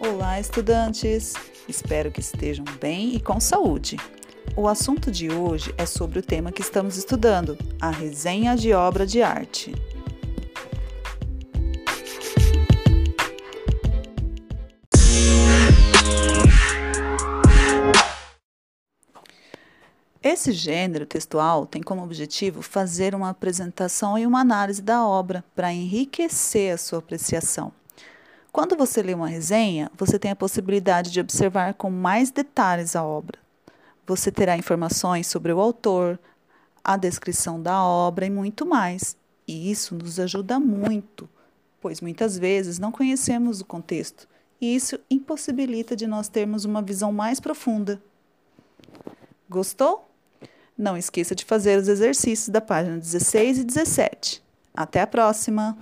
Olá, estudantes! Espero que estejam bem e com saúde. O assunto de hoje é sobre o tema que estamos estudando, a resenha de obra de arte. Esse gênero textual tem como objetivo fazer uma apresentação e uma análise da obra para enriquecer a sua apreciação. Quando você lê uma resenha, você tem a possibilidade de observar com mais detalhes a obra. Você terá informações sobre o autor, a descrição da obra e muito mais. E isso nos ajuda muito, pois muitas vezes não conhecemos o contexto, e isso impossibilita de nós termos uma visão mais profunda. Gostou? Não esqueça de fazer os exercícios da página 16 e 17. Até a próxima!